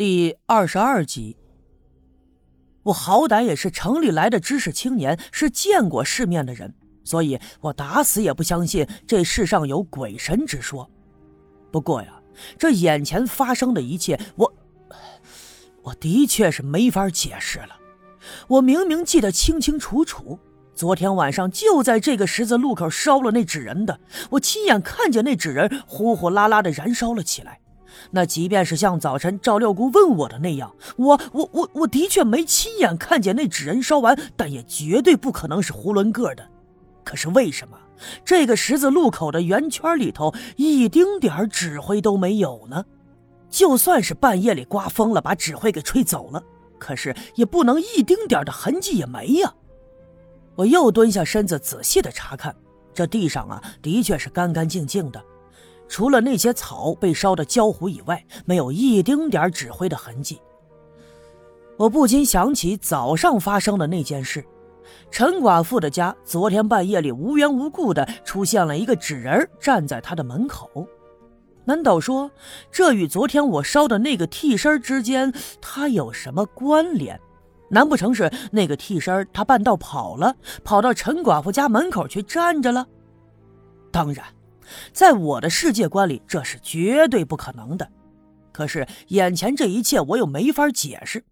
第二十二集，我好歹也是城里来的知识青年，是见过世面的人，所以我打死也不相信这世上有鬼神之说。不过呀，这眼前发生的一切，我我的确是没法解释了。我明明记得清清楚楚，昨天晚上就在这个十字路口烧了那纸人的，我亲眼看见那纸人呼呼啦啦的燃烧了起来。那即便是像早晨赵六姑问我的那样，我我我我的确没亲眼看见那纸人烧完，但也绝对不可能是囫囵个的。可是为什么这个十字路口的圆圈里头一丁点儿纸灰都没有呢？就算是半夜里刮风了，把纸灰给吹走了，可是也不能一丁点儿的痕迹也没呀。我又蹲下身子仔细的查看，这地上啊，的确是干干净净的。除了那些草被烧得焦糊以外，没有一丁点纸灰的痕迹。我不禁想起早上发生的那件事：陈寡妇的家昨天半夜里无缘无故的出现了一个纸人站在她的门口。难道说这与昨天我烧的那个替身之间，他有什么关联？难不成是那个替身他半道跑了，跑到陈寡妇家门口去站着了？当然。在我的世界观里，这是绝对不可能的。可是眼前这一切，我又没法解释。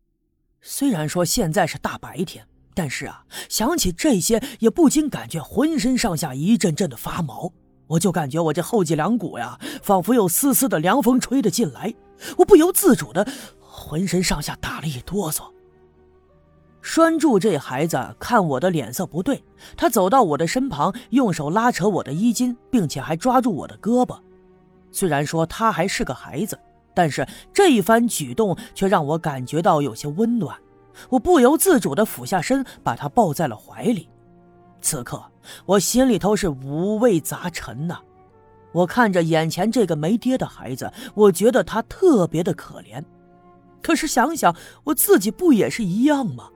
虽然说现在是大白天，但是啊，想起这些，也不禁感觉浑身上下一阵阵的发毛。我就感觉我这后脊梁骨呀，仿佛有丝丝的凉风吹了进来，我不由自主的浑身上下打了一哆嗦。拴住这孩子，看我的脸色不对，他走到我的身旁，用手拉扯我的衣襟，并且还抓住我的胳膊。虽然说他还是个孩子，但是这一番举动却让我感觉到有些温暖。我不由自主地俯下身，把他抱在了怀里。此刻我心里头是五味杂陈呐。我看着眼前这个没爹的孩子，我觉得他特别的可怜。可是想想我自己，不也是一样吗？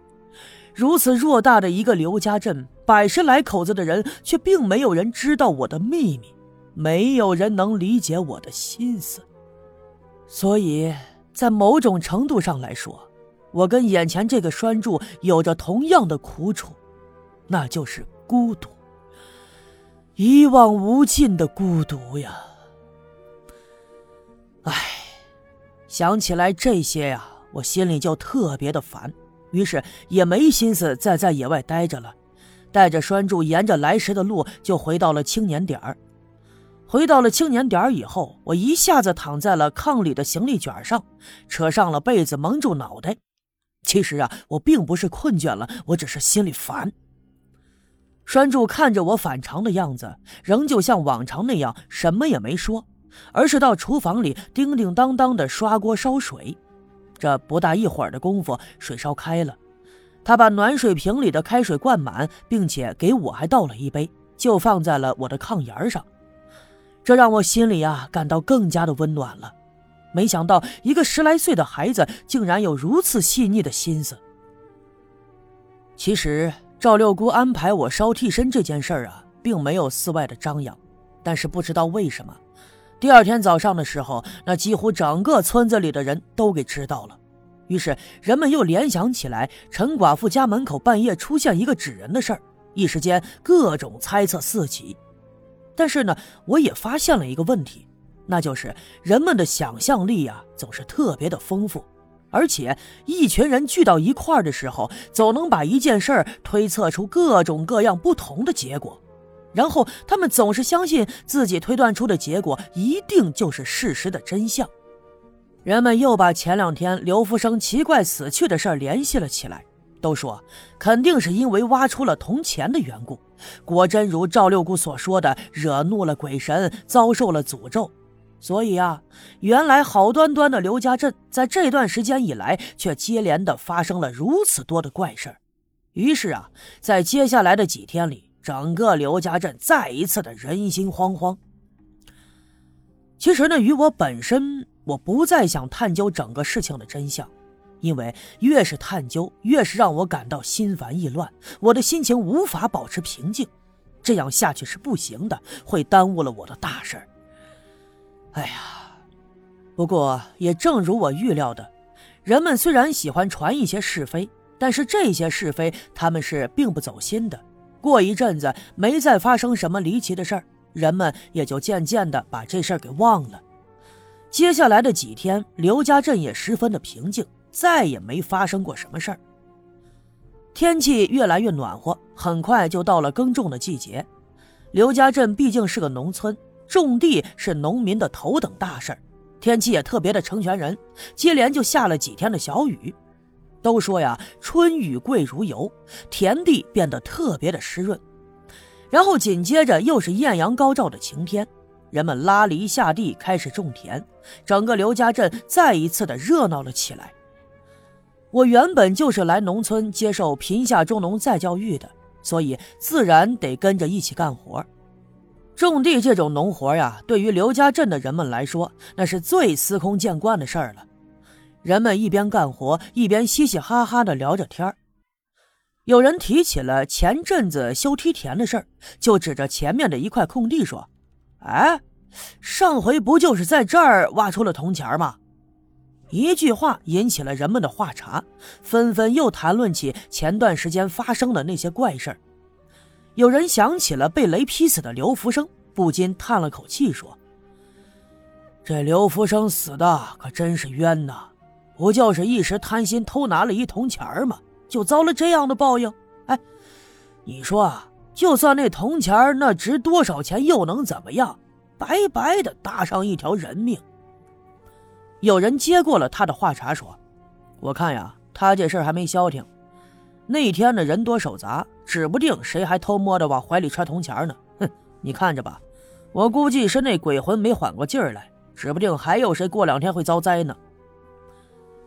如此偌大的一个刘家镇，百十来口子的人，却并没有人知道我的秘密，没有人能理解我的心思。所以在某种程度上来说，我跟眼前这个栓柱有着同样的苦楚，那就是孤独，一望无尽的孤独呀！唉，想起来这些呀，我心里就特别的烦。于是也没心思再在野外待着了，带着栓柱沿着来时的路就回到了青年点儿。回到了青年点儿以后，我一下子躺在了炕里的行李卷上，扯上了被子蒙住脑袋。其实啊，我并不是困倦了，我只是心里烦。栓柱看着我反常的样子，仍旧像往常那样什么也没说，而是到厨房里叮叮当当的刷锅烧水。这不大一会儿的功夫，水烧开了。他把暖水瓶里的开水灌满，并且给我还倒了一杯，就放在了我的炕沿上。这让我心里啊感到更加的温暖了。没想到一个十来岁的孩子竟然有如此细腻的心思。其实赵六姑安排我烧替身这件事儿啊，并没有寺外的张扬，但是不知道为什么。第二天早上的时候，那几乎整个村子里的人都给知道了，于是人们又联想起来陈寡妇家门口半夜出现一个纸人的事儿，一时间各种猜测四起。但是呢，我也发现了一个问题，那就是人们的想象力啊总是特别的丰富，而且一群人聚到一块儿的时候，总能把一件事儿推测出各种各样不同的结果。然后他们总是相信自己推断出的结果一定就是事实的真相。人们又把前两天刘福生奇怪死去的事联系了起来，都说肯定是因为挖出了铜钱的缘故。果真如赵六姑所说的，惹怒了鬼神，遭受了诅咒。所以啊，原来好端端的刘家镇，在这段时间以来，却接连的发生了如此多的怪事于是啊，在接下来的几天里。整个刘家镇再一次的人心惶惶。其实呢，与我本身，我不再想探究整个事情的真相，因为越是探究，越是让我感到心烦意乱，我的心情无法保持平静。这样下去是不行的，会耽误了我的大事。哎呀，不过也正如我预料的，人们虽然喜欢传一些是非，但是这些是非他们是并不走心的。过一阵子没再发生什么离奇的事儿，人们也就渐渐的把这事儿给忘了。接下来的几天，刘家镇也十分的平静，再也没发生过什么事儿。天气越来越暖和，很快就到了耕种的季节。刘家镇毕竟是个农村，种地是农民的头等大事儿。天气也特别的成全人，接连就下了几天的小雨。都说呀，春雨贵如油，田地变得特别的湿润。然后紧接着又是艳阳高照的晴天，人们拉犁下地开始种田，整个刘家镇再一次的热闹了起来。我原本就是来农村接受贫下中农再教育的，所以自然得跟着一起干活。种地这种农活呀，对于刘家镇的人们来说，那是最司空见惯的事儿了。人们一边干活，一边嘻嘻哈哈的聊着天有人提起了前阵子修梯田的事儿，就指着前面的一块空地说：“哎，上回不就是在这儿挖出了铜钱吗？”一句话引起了人们的话茬，纷纷又谈论起前段时间发生的那些怪事儿。有人想起了被雷劈死的刘福生，不禁叹了口气说：“这刘福生死的可真是冤呐！不就是一时贪心偷拿了一铜钱儿吗？就遭了这样的报应？哎，你说啊，就算那铜钱儿那值多少钱，又能怎么样？白白的搭上一条人命。”有人接过了他的话茬说：“我看呀，他这事儿还没消停。”那天的人多手杂，指不定谁还偷摸的往怀里揣铜钱呢。哼，你看着吧，我估计是那鬼魂没缓过劲儿来，指不定还有谁过两天会遭灾呢。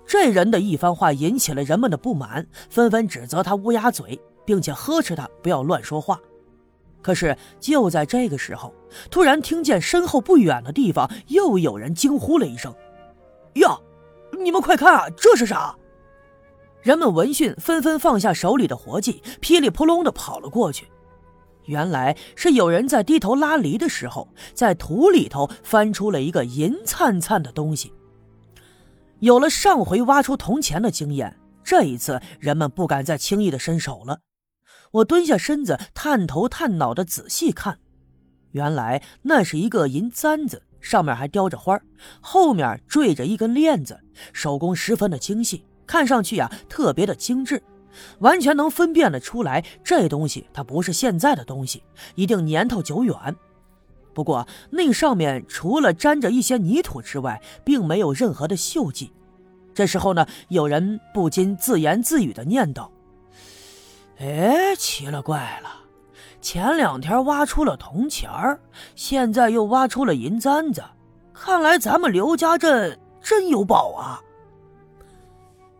这人的一番话引起了人们的不满，纷纷指责他乌鸦嘴，并且呵斥他不要乱说话。可是就在这个时候，突然听见身后不远的地方又有人惊呼了一声：“呀，你们快看啊，这是啥？”人们闻讯，纷纷放下手里的活计，噼里扑隆的跑了过去。原来是有人在低头拉犁的时候，在土里头翻出了一个银灿灿的东西。有了上回挖出铜钱的经验，这一次人们不敢再轻易的伸手了。我蹲下身子，探头探脑的仔细看，原来那是一个银簪子，上面还雕着花，后面缀着一根链子，手工十分的精细。看上去呀，特别的精致，完全能分辨得出来，这东西它不是现在的东西，一定年头久远。不过那上面除了沾着一些泥土之外，并没有任何的锈迹。这时候呢，有人不禁自言自语的念叨：“哎，奇了怪了，前两天挖出了铜钱儿，现在又挖出了银簪子，看来咱们刘家镇真有宝啊！”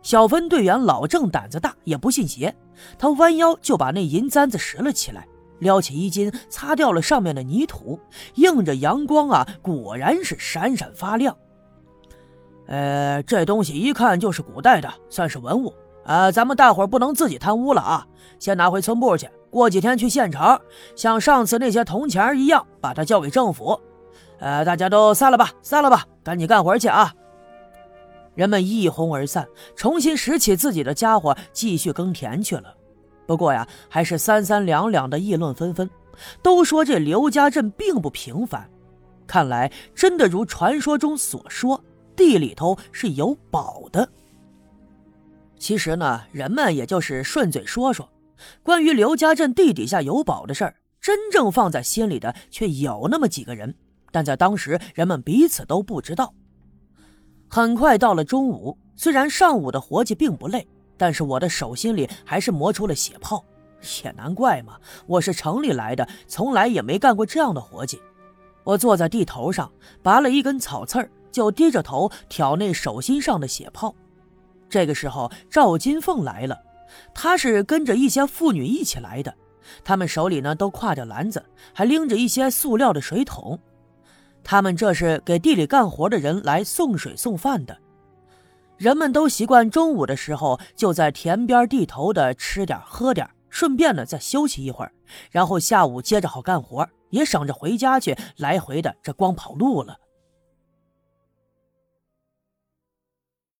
小分队员老郑胆子大，也不信邪，他弯腰就把那银簪子拾了起来，撩起衣襟，擦掉了上面的泥土，映着阳光啊，果然是闪闪发亮。呃，这东西一看就是古代的，算是文物啊。咱们大伙不能自己贪污了啊，先拿回村部去，过几天去县城，像上次那些铜钱一样，把它交给政府。呃，大家都散了吧，散了吧，赶紧干活去啊。人们一哄而散，重新拾起自己的家伙，继续耕田去了。不过呀，还是三三两两的议论纷纷，都说这刘家镇并不平凡。看来真的如传说中所说，地里头是有宝的。其实呢，人们也就是顺嘴说说。关于刘家镇地底下有宝的事儿，真正放在心里的却有那么几个人，但在当时，人们彼此都不知道。很快到了中午，虽然上午的活计并不累，但是我的手心里还是磨出了血泡。也难怪嘛，我是城里来的，从来也没干过这样的活计。我坐在地头上，拔了一根草刺儿，就低着头挑那手心上的血泡。这个时候，赵金凤来了，她是跟着一些妇女一起来的，她们手里呢都挎着篮子，还拎着一些塑料的水桶。他们这是给地里干活的人来送水送饭的，人们都习惯中午的时候就在田边地头的吃点喝点，顺便呢再休息一会儿，然后下午接着好干活，也省着回家去来回的这光跑路了。